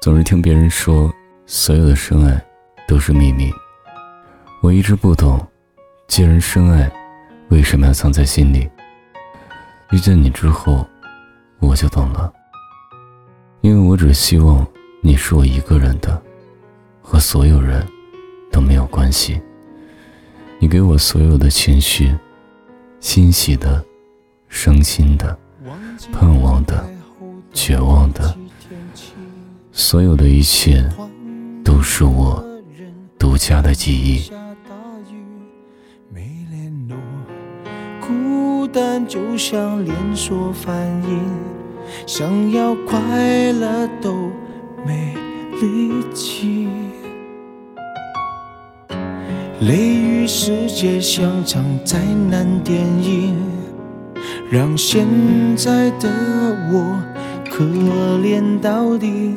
总是听别人说，所有的深爱都是秘密。我一直不懂，既然深爱，为什么要藏在心里？遇见你之后，我就懂了。因为我只希望你是我一个人的，和所有人都没有关系。你给我所有的情绪，欣喜的、伤心的、盼望的、绝望的。所有的一切都是我独家的记忆。孤单就像连锁反应，想要快乐都没力气。雷雨世界像场灾难电影，让现在的我可怜到底。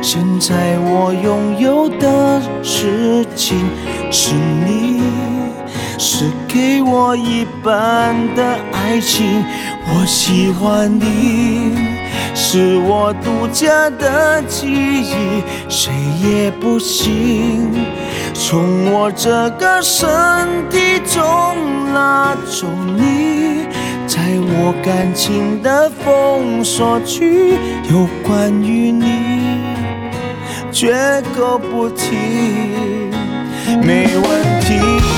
现在我拥有的事情是你，是给我一半的爱情。我喜欢你，是我独家的记忆，谁也不行从我这个身体中拉走你。在我感情的封锁区，有关于你。绝口不提，没问题。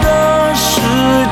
的。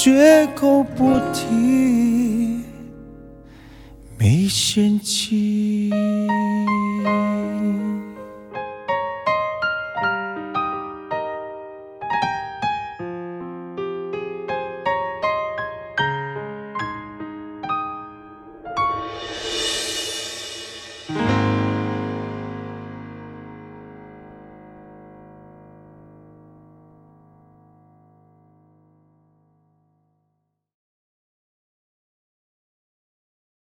绝口不提，没嫌弃。